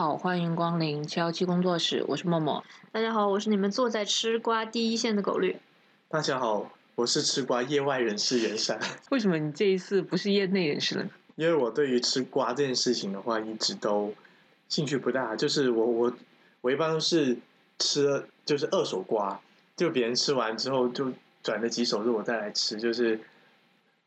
好，欢迎光临七幺七工作室，我是默默。大家好，我是你们坐在吃瓜第一线的狗绿。大家好，我是吃瓜业外人士袁山。为什么你这一次不是业内人士了呢？因为我对于吃瓜这件事情的话，一直都兴趣不大。就是我我我一般都是吃就是二手瓜，就别人吃完之后就转了几手之后我再来吃。就是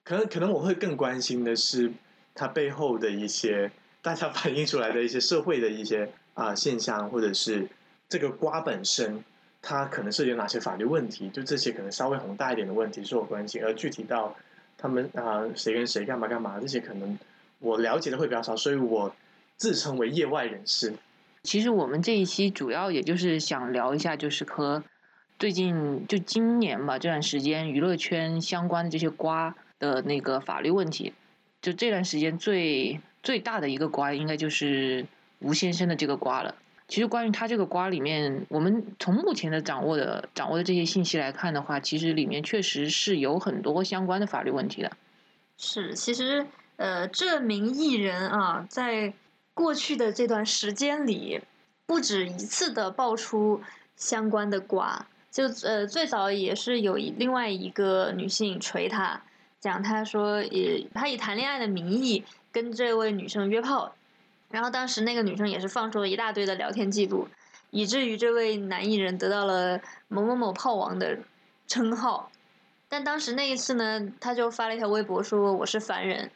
可能可能我会更关心的是它背后的一些大家反映出来的一些社会的一些啊、现象，或者是这个瓜本身它可能是有哪些法律问题，就这些可能稍微宏大一点的问题是我关心，而具体到他们啊、谁跟谁干嘛干嘛这些可能我了解的会比较少，所以我自称为业外人士。其实我们这一期主要也就是想聊一下，就是和最近就今年吧这段时间娱乐圈相关的这些瓜的那个法律问题。就这段时间最最大的一个瓜，应该就是吴先生的这个瓜了。其实关于他这个瓜里面，我们从目前的掌握的掌握的这些信息来看的话，其实里面确实是有很多相关的法律问题的。是，其实呃，这名艺人啊，在过去的这段时间里，不止一次的爆出相关的瓜。就呃，最早也是有一另外一个女性锤他，讲他说也他以谈恋爱的名义跟这位女生约炮，然后当时那个女生也是放出了一大堆的聊天记录，以至于这位男艺人得到了某某某炮王的称号。但当时那一次呢，他就发了一条微博说我是凡人，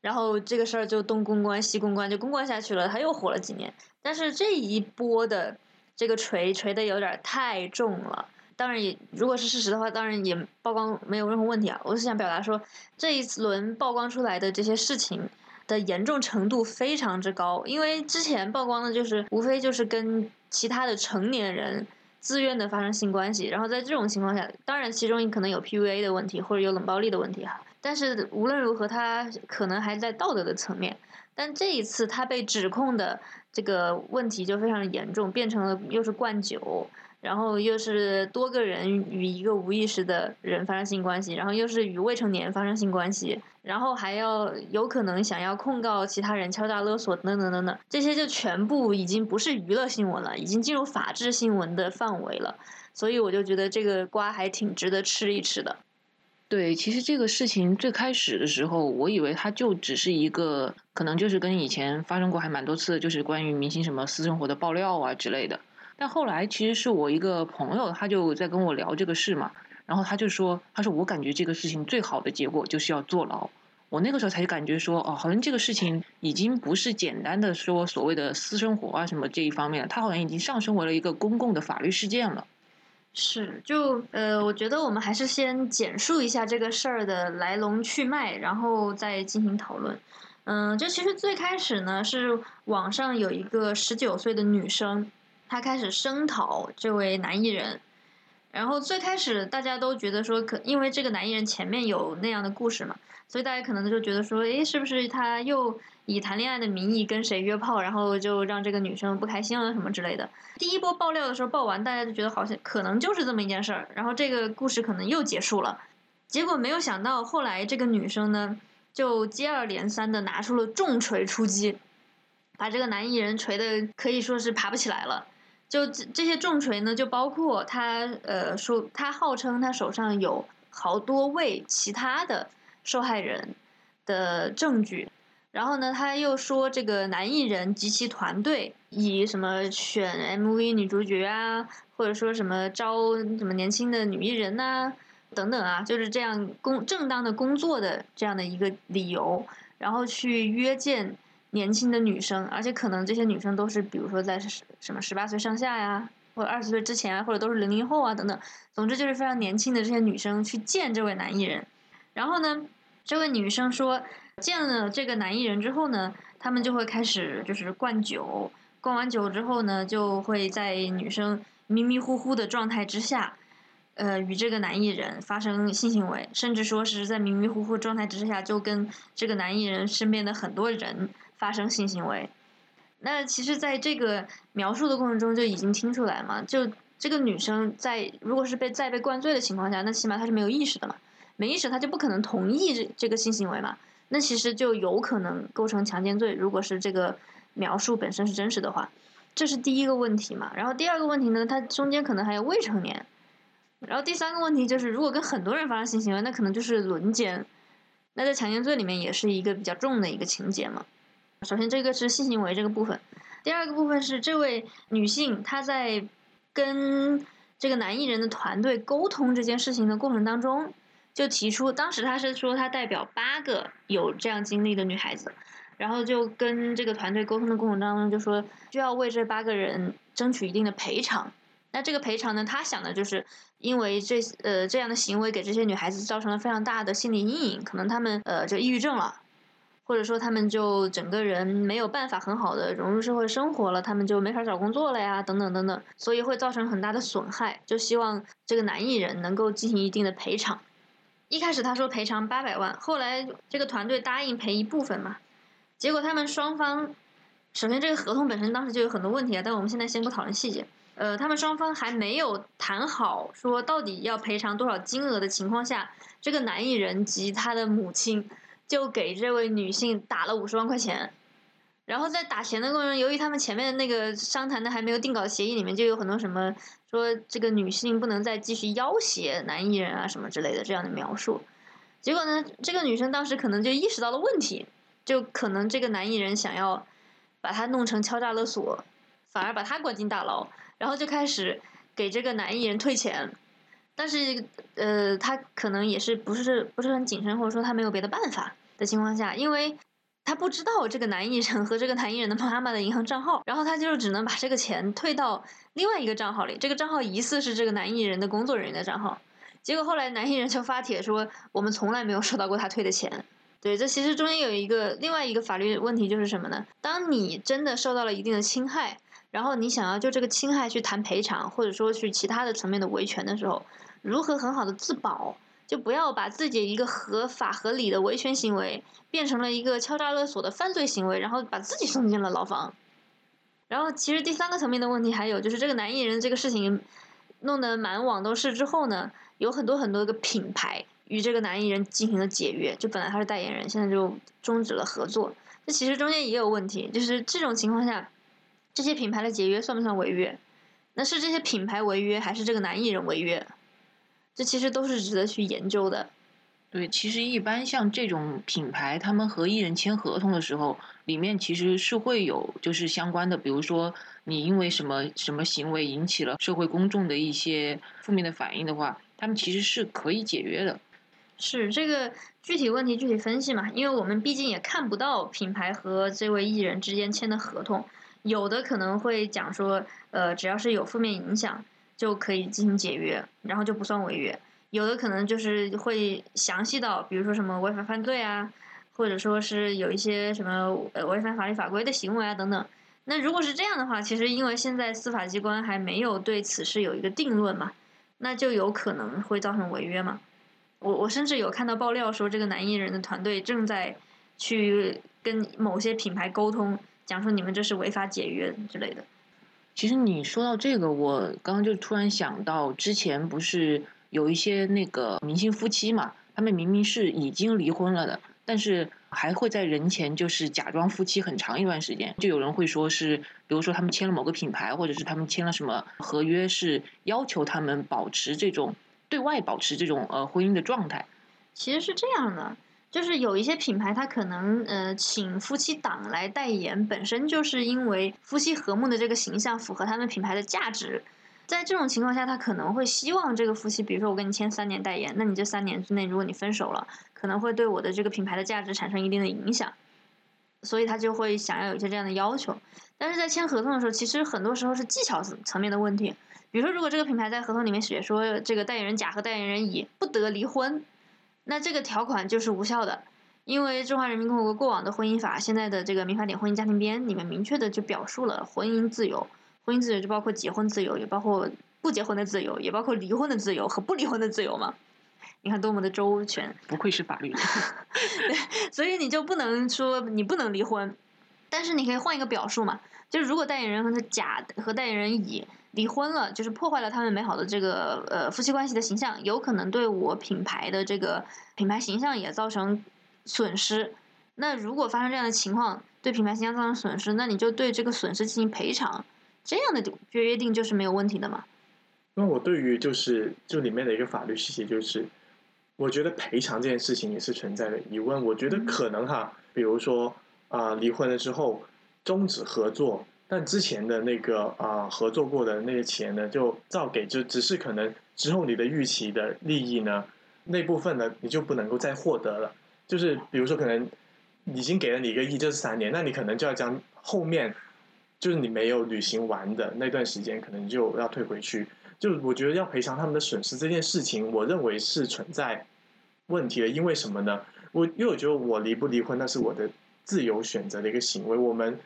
然后这个事儿就东公关西公关就公关下去了，他又火了几年。但是这一波的这个锤锤的有点太重了。当然也，如果是事实的话，当然也曝光没有任何问题啊。我是想表达说，这一轮曝光出来的这些事情的严重程度非常之高，因为之前曝光的就是无非就是跟其他的成年人自愿的发生性关系，然后在这种情况下，当然其中可能有 PUA 的问题或者有冷暴力的问题哈，但是无论如何，他可能还在道德的层面。但这一次他被指控的这个问题就非常严重，变成了又是灌酒，然后又是多个人与一个无意识的人发生性关系，然后又是与未成年发生性关系，然后还要有可能想要控告其他人敲诈勒索等等等等，这些就全部已经不是娱乐新闻了，已经进入法制新闻的范围了。所以我就觉得这个瓜还挺值得吃一吃的。对，其实这个事情最开始的时候，我以为它就只是一个，可能就是跟以前发生过还蛮多次，就是关于明星什么私生活的爆料啊之类的。但后来其实是我一个朋友，他就在跟我聊这个事嘛，然后他就说，他说我感觉这个事情最好的结果就是要坐牢。我那个时候才感觉说，哦，好像这个事情已经不是简单的说所谓的私生活啊什么这一方面了，它好像已经上升为了一个公共的法律事件了。是，就呃，我觉得我们还是先简述一下这个事儿的来龙去脉，然后再进行讨论。嗯，就其实最开始呢，是网上有一个十九岁的女生，他开始声讨这位男艺人。然后最开始大家都觉得说，可因为这个男艺人前面有那样的故事嘛，所以大家可能就觉得说，诶，是不是他又以谈恋爱的名义跟谁约炮，然后就让这个女生不开心了什么之类的。第一波爆料的时候爆完，大家就觉得好像可能就是这么一件事儿，然后这个故事可能又结束了。结果没有想到，后来这个女生呢，就接二连三的拿出了重锤出击，把这个男艺人锤的可以说是爬不起来了。就这这些重锤呢，就包括他呃说他号称他手上有好多位其他的受害人的证据，然后呢他又说这个男艺人及其团队以什么选 MV 女主角啊，或者说什么招什么年轻的女艺人呐、等等啊，就是这样工正当的工作的这样的一个理由，然后去约见。年轻的女生，而且可能这些女生都是，比如说在什么十八岁上下呀，或者二十岁之前啊，或者都是零零后啊等等。总之就是非常年轻的这些女生去见这位男艺人，然后呢，这位女生说见了这个男艺人之后呢，他们就会开始就是灌酒，灌完酒之后呢，就会在女生迷迷糊糊的状态之下。呃，与这个男艺人发生性行为，甚至说是在迷迷糊糊状态之下，就跟这个男艺人身边的很多人发生性行为。那其实，在这个描述的过程中，就已经听出来嘛，就这个女生在如果是被在被灌醉的情况下，那起码她是没有意识的嘛，没意识她就不可能同意这这个性行为嘛，那其实就有可能构成强奸罪。如果是这个描述本身是真实的话，这是第一个问题嘛。然后第二个问题呢，它中间可能还有未成年。然后第三个问题就是，如果跟很多人发生性行为，那可能就是轮奸。那在强奸罪里面也是一个比较重的一个情节嘛。首先这个是性行为这个部分，第二个部分是这位女性她在跟这个男艺人的团队沟通这件事情的过程当中，就提出，当时她是说她代表八个有这样经历的女孩子，然后就跟这个团队沟通的过程当中就说，需要为这八个人争取一定的赔偿。那这个赔偿呢？他想的就是，因为这呃这样的行为给这些女孩子造成了非常大的心理阴影，可能她们呃就抑郁症了，或者说他们就整个人没有办法很好的融入社会生活了，他们就没法找工作了呀，等等等等，所以会造成很大的损害。就希望这个男艺人能够进行一定的赔偿。一开始他说赔偿八百万，后来这个团队答应赔一部分嘛，结果他们双方，首先这个合同本身当时就有很多问题啊，但我们现在先不讨论细节。呃，他们双方还没有谈好说到底要赔偿多少金额的情况下，这个男艺人及他的母亲就给这位女性打了五十万块钱。然后在打钱的过程中，由于他们前面的那个商谈的还没有定稿协议里面就有很多什么说这个女性不能再继续要挟男艺人啊什么之类的这样的描述。结果呢，这个女生当时可能就意识到了问题，就可能这个男艺人想要把她弄成敲诈勒索，反而把她关进大牢。然后就开始给这个男艺人退钱，但是呃，他可能也是不是不是很谨慎，或者说他没有别的办法的情况下，因为他不知道这个男艺人和这个男艺人的妈妈的银行账号，然后他就只能把这个钱退到另外一个账号里，这个账号疑似是这个男艺人的工作人员的账号，结果后来男艺人就发帖说，我们从来没有收到过他退的钱。对，这其实中间有一个另外一个法律问题就是什么呢？当你真的受到了一定的侵害。然后你想要就这个侵害去谈赔偿，或者说去其他的层面的维权的时候，如何很好的自保，就不要把自己一个合法合理的维权行为变成了一个敲诈勒索的犯罪行为，然后把自己送进了牢房。然后其实第三个层面的问题还有就是这个男艺人这个事情弄得满网都是之后呢，有很多很多个品牌与这个男艺人进行了解约，就本来他是代言人，现在就终止了合作。这其实中间也有问题，就是这种情况下。这些品牌的解约算不算违约？那是这些品牌违约，还是这个男艺人违约？这其实都是值得去研究的。对，其实一般像这种品牌，他们和艺人签合同的时候，里面其实是会有就是相关的，比如说你因为什么什么行为引起了社会公众的一些负面的反应的话，他们其实是可以解约的。是这个具体问题具体分析嘛？因为我们毕竟也看不到品牌和这位艺人之间签的合同。有的可能会讲说，呃，只要是有负面影响就可以进行解约，然后就不算违约。有的可能就是会详细到，比如说什么违法犯罪啊，或者说是有一些什么呃违反法律法规的行为啊等等。那如果是这样的话，其实因为现在司法机关还没有对此事有一个定论嘛，那就有可能会造成违约嘛。我我甚至有看到爆料说，这个男艺人的团队正在去跟某些品牌沟通。讲说你们这是违法解约之类的。其实你说到这个，我刚刚就突然想到，之前不是有一些那个明星夫妻嘛，他们明明是已经离婚了的，但是还会在人前就是假装夫妻很长一段时间。就有人会说是，比如说他们签了某个品牌，或者是他们签了什么合约，是要求他们保持这种对外保持这种呃婚姻的状态。其实是这样的。就是有一些品牌，它可能呃请夫妻档来代言，本身就是因为夫妻和睦的这个形象符合他们品牌的价值。在这种情况下，他可能会希望这个夫妻，比如说我跟你签三年代言，那你这三年之内如果你分手了，可能会对我的这个品牌的价值产生一定的影响，所以他就会想要有一些这样的要求。但是在签合同的时候，其实很多时候是技巧层面的问题。比如说，如果这个品牌在合同里面写说，这个代言人甲和代言人乙不得离婚。那这个条款就是无效的，因为中华人民共和国过往的婚姻法，现在的这个民法典婚姻家庭编里面明确的就表述了婚姻自由，婚姻自由就包括结婚自由，也包括不结婚的自由，也包括离婚的自由和不离婚的自由嘛。你看多么的周全，不愧是法律。对所以你就不能说你不能离婚，但是你可以换一个表述嘛，就是如果代言人和他甲和代言人乙。离婚了，就是破坏了他们美好的这个呃夫妻关系的形象，有可能对我品牌的这个品牌形象也造成损失。那如果发生这样的情况，对品牌形象造成损失，那你就对这个损失进行赔偿，这样的约约定就是没有问题的嘛。那我对于就是就里面的一个法律细节，就是我觉得赔偿这件事情也是存在的疑问。我觉得可能哈，比如说啊、离婚了之后终止合作，但之前的那个啊、合作过的那些钱呢，就照给，就只是可能之后你的预期的利益呢，那部分呢你就不能够再获得了。就是比如说可能已经给了你一个亿，这是三年，那你可能就要将后面就是你没有履行完的那段时间，可能就要退回去。就我觉得要赔偿他们的损失这件事情，我认为是存在问题的。因为什么呢？我因为我觉得我离不离婚那是我的自由选择的一个行为，我们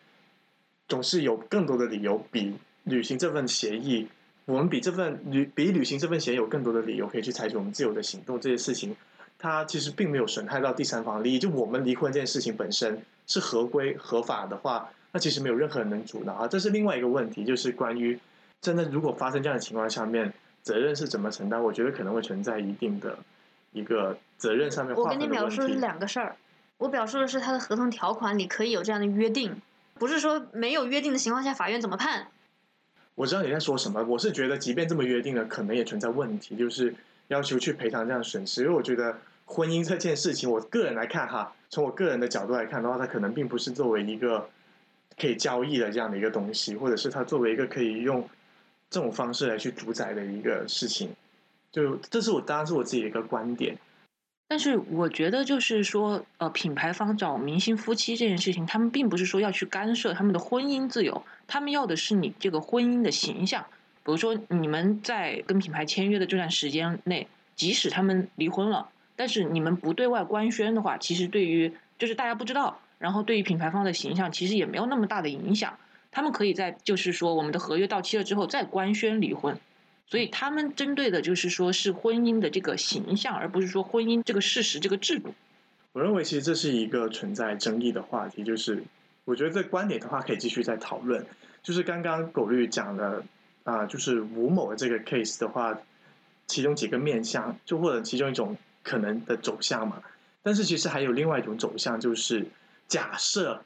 总是有更多的理由比履行这份协议，我们比这份履比履行这份协议有更多的理由可以去采取我们自由的行动。这些事情，它其实并没有损害到第三方利益。就我们离婚这件事情本身是合规合法的话，那其实没有任何人能阻挠啊。这是另外一个问题，就是关于。真的，如果发生这样的情况下面，责任是怎么承担？我觉得可能会存在一定的一个责任上面我跟你描述是。两个事儿，我表述的是他的合同条款里可以有这样的约定，不是说没有约定的情况下法院怎么判。我知道你在说什么，我是觉得即便这么约定了，可能也存在问题，就是要求去赔偿这样的损失。因为我觉得婚姻这件事情，我个人来看哈，从我个人的角度来看的话，它可能并不是作为一个可以交易的这样的一个东西，或者是它作为一个可以用这种方式来去主宰的一个事情。就这是我当然是我自己的一个观点。但是我觉得就是说，呃，品牌方找明星夫妻这件事情，他们并不是说要去干涉他们的婚姻自由，他们要的是你这个婚姻的形象。比如说，你们在跟品牌签约的这段时间内，即使他们离婚了，但是你们不对外官宣的话，其实对于就是大家不知道，然后对于品牌方的形象其实也没有那么大的影响。他们可以在就是说我们的合约到期了之后再官宣离婚。所以他们针对的就是说是婚姻的这个形象，而不是说婚姻这个事实、这个制度。我认为其实这是一个存在争议的话题，就是我觉得这观点的话可以继续再讨论。就是刚刚狗绿讲的啊、就是吴某的这个 case 的话，其中几个面向，就或者其中一种可能的走向嘛。但是其实还有另外一种走向，就是假设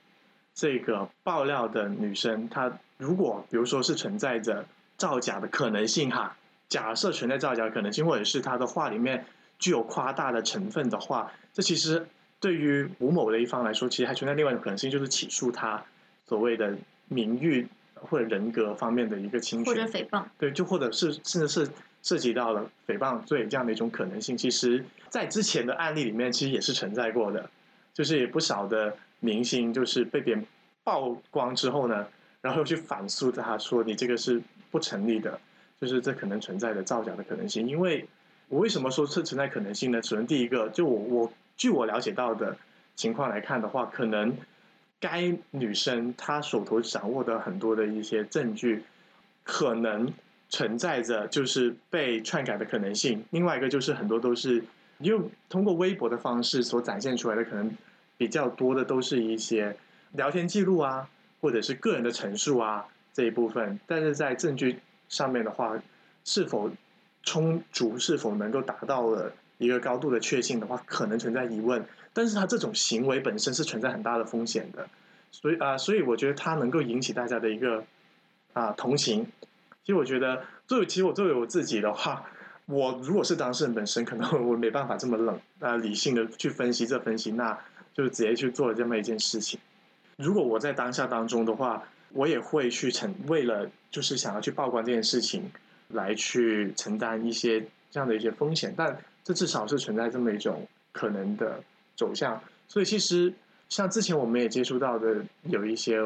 这个爆料的女生，她如果比如说是存在着造假的可能性哈，假设存在造假的可能性，或者是他的话里面具有夸大的成分的话，这其实对于吴某的一方来说，其实还存在另外一种可能性，就是起诉他所谓的名誉或者人格方面的一个侵或者权，诽谤。对，就或者是甚至是涉及到了诽谤罪这样的一种可能性，其实在之前的案例里面其实也是存在过的，就是有不少的明星就是被别人曝光之后呢，然后又去反诉他说你这个是不成立的，就是这可能存在的造假的可能性。因为我为什么说是存在可能性呢？首先第一个，就我我据我了解到的情况来看的话，可能该女生她手头掌握的很多的一些证据，可能存在着就是被篡改的可能性。另外一个就是很多都是用通过微博的方式所展现出来的，可能比较多的都是一些聊天记录啊，或者是个人的陈述啊这一部分。但是在证据上面的话，是否充足，是否能够达到了一个高度的确信的话，可能存在疑问。但是他这种行为本身是存在很大的风险的，所以啊、所以我觉得他能够引起大家的一个啊、同情。其实我觉得，作为其实我作为我自己的话，我如果是当事人本身，可能我没办法这么冷啊、理性的去分析这分析那，就直接去做了这么一件事情。如果我在当下当中的话，我也会去承为了就是想要去曝光这件事情，来去承担一些这样的一些风险，但这至少是存在这么一种可能的走向。所以其实像之前我们也接触到的有一些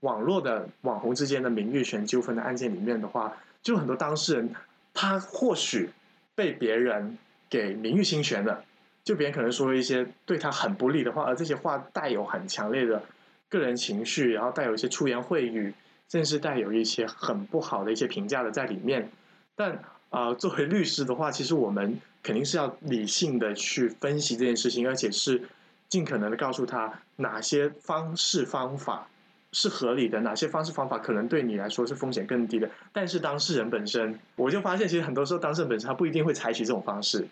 网络的网红之间的名誉权纠纷的案件里面的话，就很多当事人他或许被别人给名誉侵权了，就别人可能说一些对他很不利的话，而这些话带有很强烈的个人情绪，然后带有一些出言秽语，甚至带有一些很不好的一些评价的在里面。但呃，作为律师的话，其实我们肯定是要理性的去分析这件事情，而且是尽可能的告诉他哪些方式方法是合理的，哪些方式方法可能对你来说是风险更低的。但是当事人本身，我就发现其实很多时候当事人本身他不一定会采取这种方式。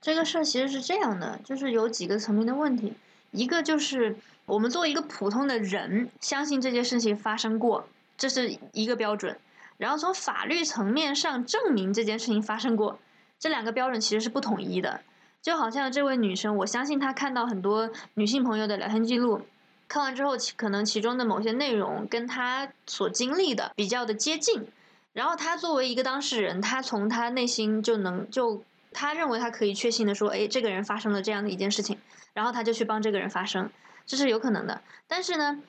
这个事儿其实是这样的，就是有几个层面的问题，一个就是，我们作为一个普通的人，相信这件事情发生过，这是一个标准。然后从法律层面上证明这件事情发生过，这两个标准其实是不统一的。就好像这位女生，我相信她看到很多女性朋友的聊天记录，看完之后，其可能其中的某些内容跟她所经历的比较的接近。然后她作为一个当事人，她从她内心就能就她认为她可以确信的说，哎，这个人发生了这样的一件事情，然后她就去帮这个人发声，这是有可能的。但是呢，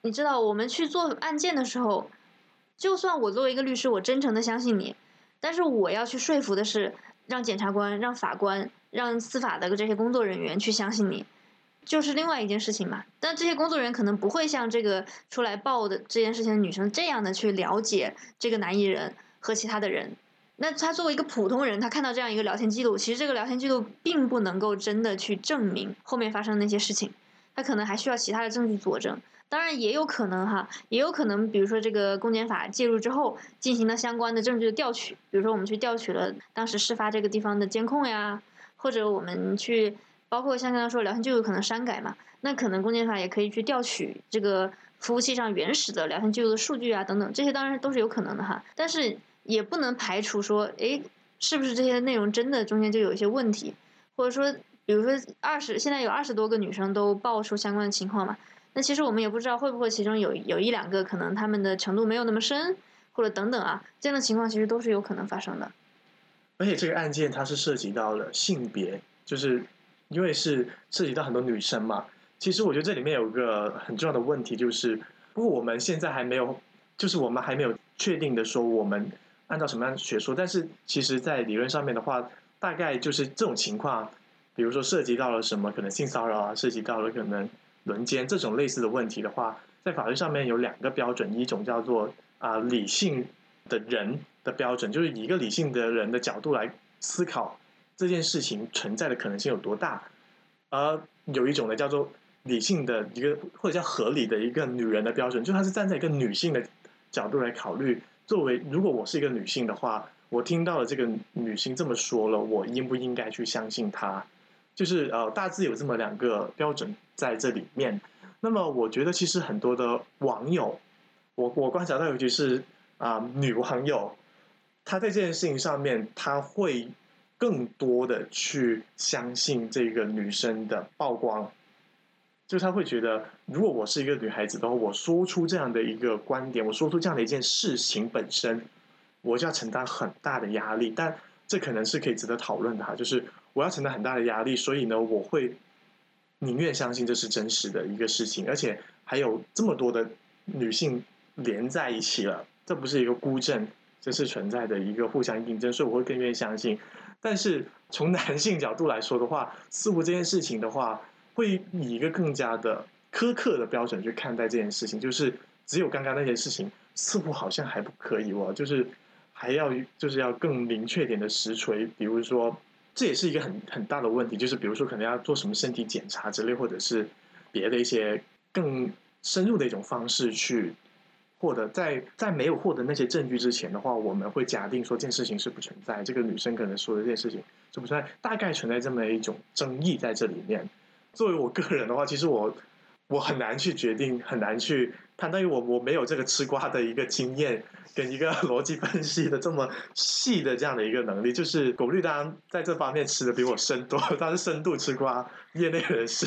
你知道我们去做案件的时候。就算我作为一个律师，我真诚的相信你，但是我要去说服的是，让检察官、让法官、让司法的这些工作人员去相信你，就是另外一件事情嘛。但这些工作人员可能不会像这个出来报的这件事情的女生这样的去了解这个男艺人和其他的人。那他作为一个普通人，他看到这样一个聊天记录，其实这个聊天记录并不能够真的去证明后面发生那些事情，他可能还需要其他的证据佐证。当然也有可能哈，也有可能，比如说这个公检法介入之后，进行了相关的证据的调取，比如说我们去调取了当时事发这个地方的监控呀，或者我们去，包括像刚刚说聊天记录可能删改嘛，那可能公检法也可以去调取这个服务器上原始的聊天记录的数据啊等等，这些当然都是有可能的哈，但是也不能排除说，哎，是不是这些内容真的中间就有一些问题，或者说，比如说二十现在有二十多个女生都爆出相关的情况嘛。那其实我们也不知道会不会其中有有一两个可能他们的程度没有那么深，或者等等啊，这样的情况其实都是有可能发生的。而且这个案件它是涉及到了性别，就是因为是涉及到很多女生嘛。其实我觉得这里面有个很重要的问题，就是不过我们现在还没有，就是我们还没有确定的说我们按照什么样的学说，但是其实在理论上面的话，大概就是这种情况，比如说涉及到了什么可能性骚扰啊，涉及到了可能。轮奸这种类似的问题的话，在法律上面有两个标准，一种叫做啊理性的人的标准，就是以一个理性的人的角度来思考这件事情存在的可能性有多大；而有一种呢叫做理性的一个或者叫合理的一个女人的标准，就她是站在一个女性的角度来考虑，作为如果我是一个女性的话，我听到了这个女性这么说了，我应不应该去相信她？就是呃，大致有这么两个标准在这里面。那么，我觉得其实很多的网友，我我观察到，尤其是啊女网友，她在这件事情上面，她会更多的去相信这个女生的曝光。就是她会觉得，如果我是一个女孩子的话，我说出这样的一个观点，我说出这样的一件事情本身，我就要承担很大的压力。但这可能是可以值得讨论的哈，就是。我要承担很大的压力，所以呢，我会宁愿相信这是真实的一个事情，而且还有这么多的女性连在一起了，这不是一个孤证，这是存在的一个互相印证，所以我会更愿意相信。但是从男性角度来说的话，似乎这件事情的话，会以一个更加的苛刻的标准去看待这件事情，就是只有刚刚那件事情，似乎好像还不可以哦，就是还要就是要更明确点的实锤，比如说。这也是一个很很大的问题，就是比如说可能要做什么身体检查之类，或者是别的一些更深入的一种方式去获得，在在没有获得那些证据之前的话，我们会假定说这件事情是不存在，这个女生可能说的这件事情是不存在，大概存在这么一种争议在这里面。作为我个人的话，其实我我很难去决定，很难去相当于我我没有这个吃瓜的一个经验。跟一个逻辑分析的这么细的这样的一个能力，就是狗绿当然在这方面吃的比我深多，他是深度吃瓜业内人士。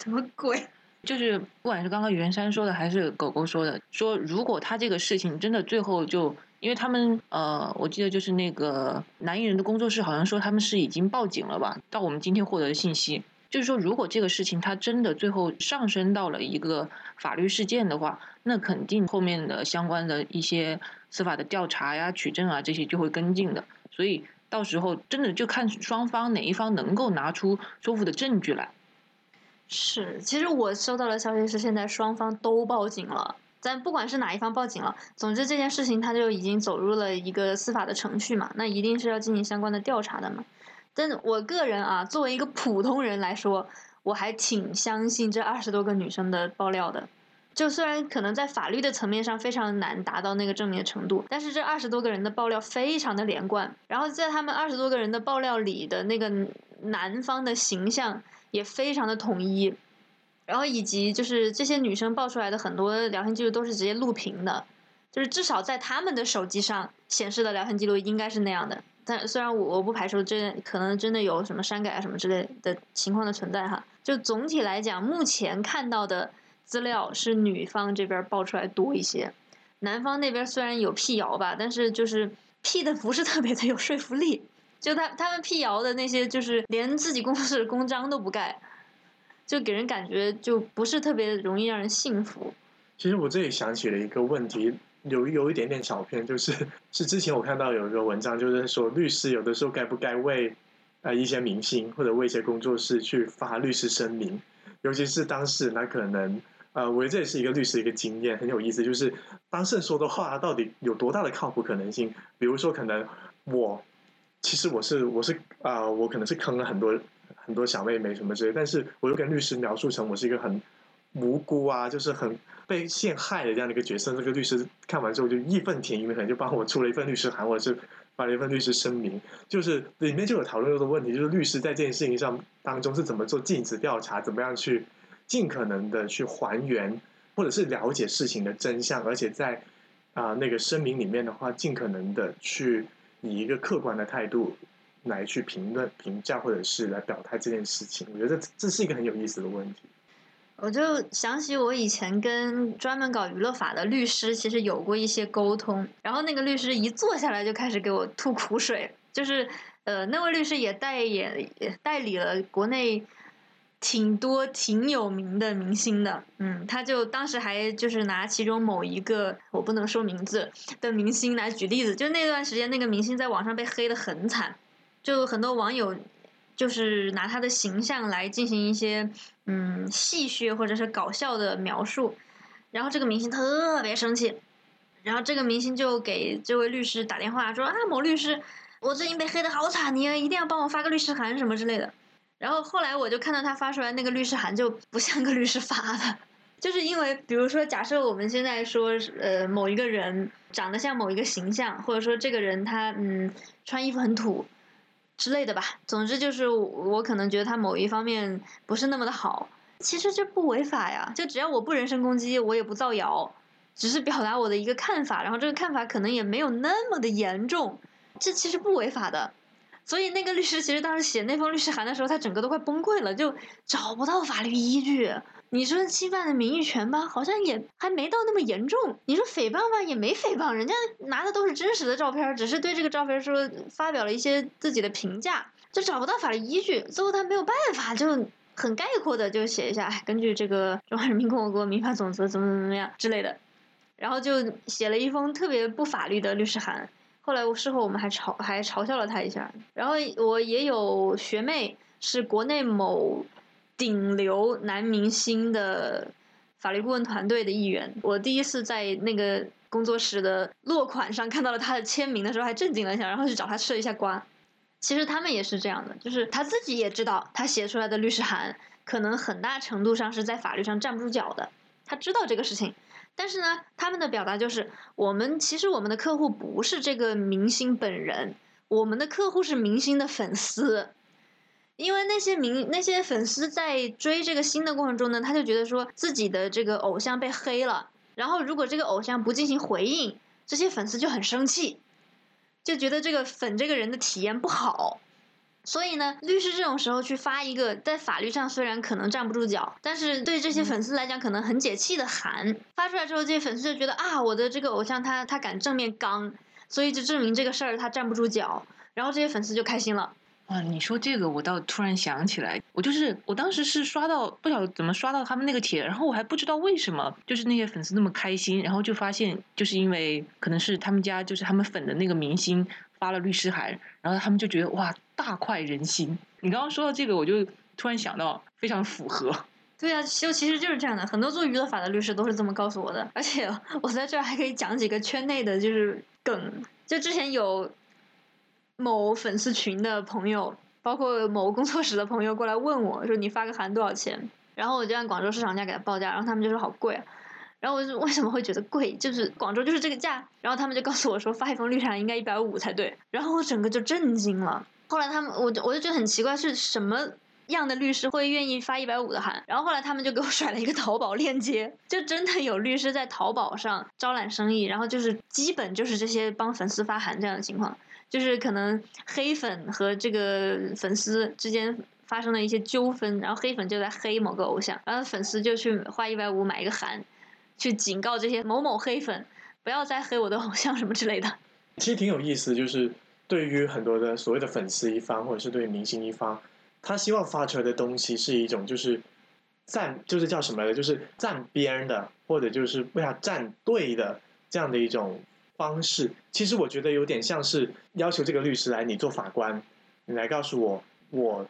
什么鬼？就是不管是刚刚袁山说的，还是狗狗说的，说如果他这个事情真的最后就，因为他们呃，我记得就是那个男艺人的工作室好像说他们是已经报警了吧？到我们今天获得的信息。就是说，如果这个事情它真的最后上升到了一个法律事件的话，那肯定后面的相关的一些司法的调查呀、取证啊这些就会跟进的。所以到时候真的就看双方哪一方能够拿出说服的证据来。是，其实我收到的消息是，现在双方都报警了。但不管是哪一方报警了，总之这件事情它就已经走入了一个司法的程序嘛，那一定是要进行相关的调查的嘛。但我个人啊，作为一个普通人来说，我还挺相信这二十多个女生的爆料的。就虽然可能在法律的层面上非常难达到那个证明的程度，但是这二十多个人的爆料非常的连贯。然后在他们二十多个人的爆料里的那个男方的形象也非常的统一。然后以及就是这些女生爆出来的很多聊天记录都是直接录屏的，就是至少在他们的手机上显示的聊天记录应该是那样的。但虽然我我不排除这可能真的有什么删改啊什么之类的情况的存在哈，就总体来讲，目前看到的资料是女方这边爆出来多一些，男方那边虽然有辟谣吧，但是就是辟的不是特别的有说服力，就他他们辟谣的那些就是连自己公司的公章都不盖，就给人感觉就不是特别容易让人信服。其实我这里想起了一个问题。有有一点点小偏，就是是之前我看到有一个文章，就是说律师有的时候该不该为呃一些明星或者为一些工作室去发律师声明，尤其是当事人他可能呃，我觉得这也是一个律师一个经验很有意思，就是当事人说的话到底有多大的靠谱可能性？比如说可能我其实我是我是啊，我可能是坑了很多很多小妹妹什么之类，但是我又跟律师描述成我是一个很。无辜啊，就是很被陷害的这样的一个角色。这个律师看完之后就义愤填膺的，可能就帮我出了一份律师函，或者是发了一份律师声明。就是里面就有讨论到的问题，就是律师在这件事情上当中是怎么做尽职调查，怎么样去尽可能的去还原或者是了解事情的真相，而且在啊那个声明里面的话，尽可能的去以一个客观的态度来去评论、评价或者是来表态这件事情。我觉得这是一个很有意思的问题。我就想起我以前跟专门搞娱乐法的律师，其实有过一些沟通。然后那个律师一坐下来就开始给我吐苦水，就是呃，那位律师也代言代理了国内挺多挺有名的明星的，嗯，他就当时还就是拿其中某一个我不能说名字的明星来举例子，就那段时间那个明星在网上被黑的很惨，就很多网友。就是拿他的形象来进行一些嗯戏谑或者是搞笑的描述，然后这个明星特别生气，然后这个明星就给这位律师打电话说啊某律师，我最近被黑的好惨，你一定要帮我发个律师函什么之类的。然后后来我就看到他发出来那个律师函就不像个律师发的，就是因为比如说假设我们现在说呃某一个人长得像某一个形象，或者说这个人他嗯穿衣服很土。之类的吧，总之就是我可能觉得他某一方面不是那么的好，其实这不违法呀，就只要我不人身攻击，我也不造谣，只是表达我的一个看法，然后这个看法可能也没有那么的严重，这其实不违法的。所以那个律师其实当时写那封律师函的时候，他整个都快崩溃了，就找不到法律依据。你说侵犯了名誉权吧，好像也还没到那么严重。你说诽谤吧，也没诽谤，人家拿的都是真实的照片，只是对这个照片说发表了一些自己的评价，就找不到法律依据。最后他没有办法，就很概括的就写一下，根据这个中华人民共和国民法总则怎么怎么怎么样之类的，然后就写了一封特别不法律的律师函。后来我事后我们还嘲还嘲笑了他一下。然后我也有学妹是国内某。顶流男明星的法律顾问团队的一员，我第一次在那个工作室的落款上看到了他的签名的时候，还震惊了一下，然后去找他吃了一下瓜。其实他们也是这样的，就是他自己也知道，他写出来的律师函可能很大程度上是在法律上站不住脚的，他知道这个事情。但是呢，他们的表达就是，我们其实我们的客户不是这个明星本人，我们的客户是明星的粉丝。因为那些明那些粉丝在追这个星的过程中呢，他就觉得说自己的这个偶像被黑了，然后如果这个偶像不进行回应，这些粉丝就很生气，就觉得这个粉这个人的体验不好，所以呢，律师这种时候去发一个在法律上虽然可能站不住脚，但是对这些粉丝来讲可能很解气的函发出来之后，这些粉丝就觉得啊，我的这个偶像他他敢正面刚，所以就证明这个事儿他站不住脚，然后这些粉丝就开心了。啊，你说这个，我倒突然想起来，我就是我当时是刷到不晓得怎么刷到他们那个帖，然后我还不知道为什么，就是那些粉丝那么开心，然后就发现就是因为可能是他们家就是他们粉的那个明星发了律师函，然后他们就觉得哇大快人心。你刚刚说到这个，我就突然想到非常符合。对啊，就其实就是这样的，很多做娱乐法的律师都是这么告诉我的，而且我在这儿还可以讲几个圈内的就是梗，就之前有。某粉丝群的朋友，包括某工作室的朋友过来问我说：“你发个函多少钱？”然后我就按广州市场价给他报价，然后他们就说好贵啊。然后我就为什么会觉得贵？就是广州就是这个价。然后他们就告诉我说发一封绿函应该一百五才对。然后我整个就震惊了。后来他们，我就我就觉得很奇怪，是什么样的律师会愿意发一百五的函？然后后来他们就给我甩了一个淘宝链接，就真的有律师在淘宝上招揽生意，然后就是基本就是这些帮粉丝发函这样的情况，就是可能黑粉和这个粉丝之间发生了一些纠纷，然后黑粉就在黑某个偶像，然后粉丝就去花一百五买一个函，去警告这些某某黑粉不要再黑我的偶像什么之类的。其实挺有意思，就是对于很多的所谓的粉丝一方，或者是对于明星一方，他希望发出来的东西是一种就是站，就是叫什么来着？就是站边的，或者就是为他站队的这样的一种方式。其实我觉得有点像是要求这个律师来，你做法官，你来告诉我我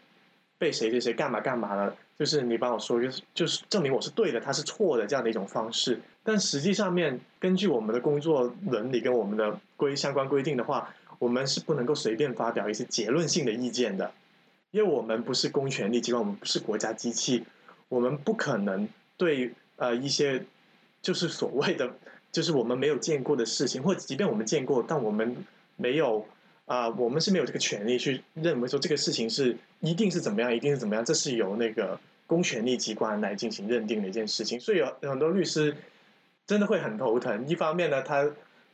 被谁谁谁干嘛干嘛了，就是你帮我说，就是就是证明我是对的，他是错的这样的一种方式。但实际上面，根据我们的工作伦理跟我们的规相关规定的话，我们是不能够随便发表一些结论性的意见的，因为我们不是公权力机关，我们不是国家机器，我们不可能对呃一些就是所谓的就是我们没有见过的事情，或者即便我们见过，但我们没有啊、我们是没有这个权利去认为说这个事情是一定是怎么样，一定是怎么样，这是由那个公权力机关来进行认定的一件事情，所以有很多律师。真的会很头疼。一方面呢，他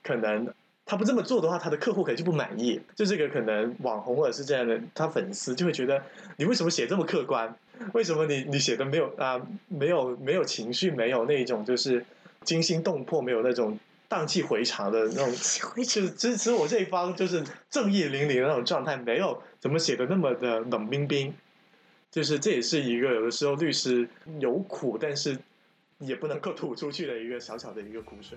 可能他不这么做的话，他的客户可能就不满意。就这个可能网红或者是这样的，他粉丝就会觉得你为什么写这么客观？为什么你你写的没有啊、没有没有情绪，没有那种就是惊心动魄没有那种荡气回肠的那种就是支持我这一方就是正义凛凛的那种状态没有怎么写的那么的冷冰冰。就是这也是一个有的时候律师有苦但是也不能够吐出去的一个小小的一个苦水。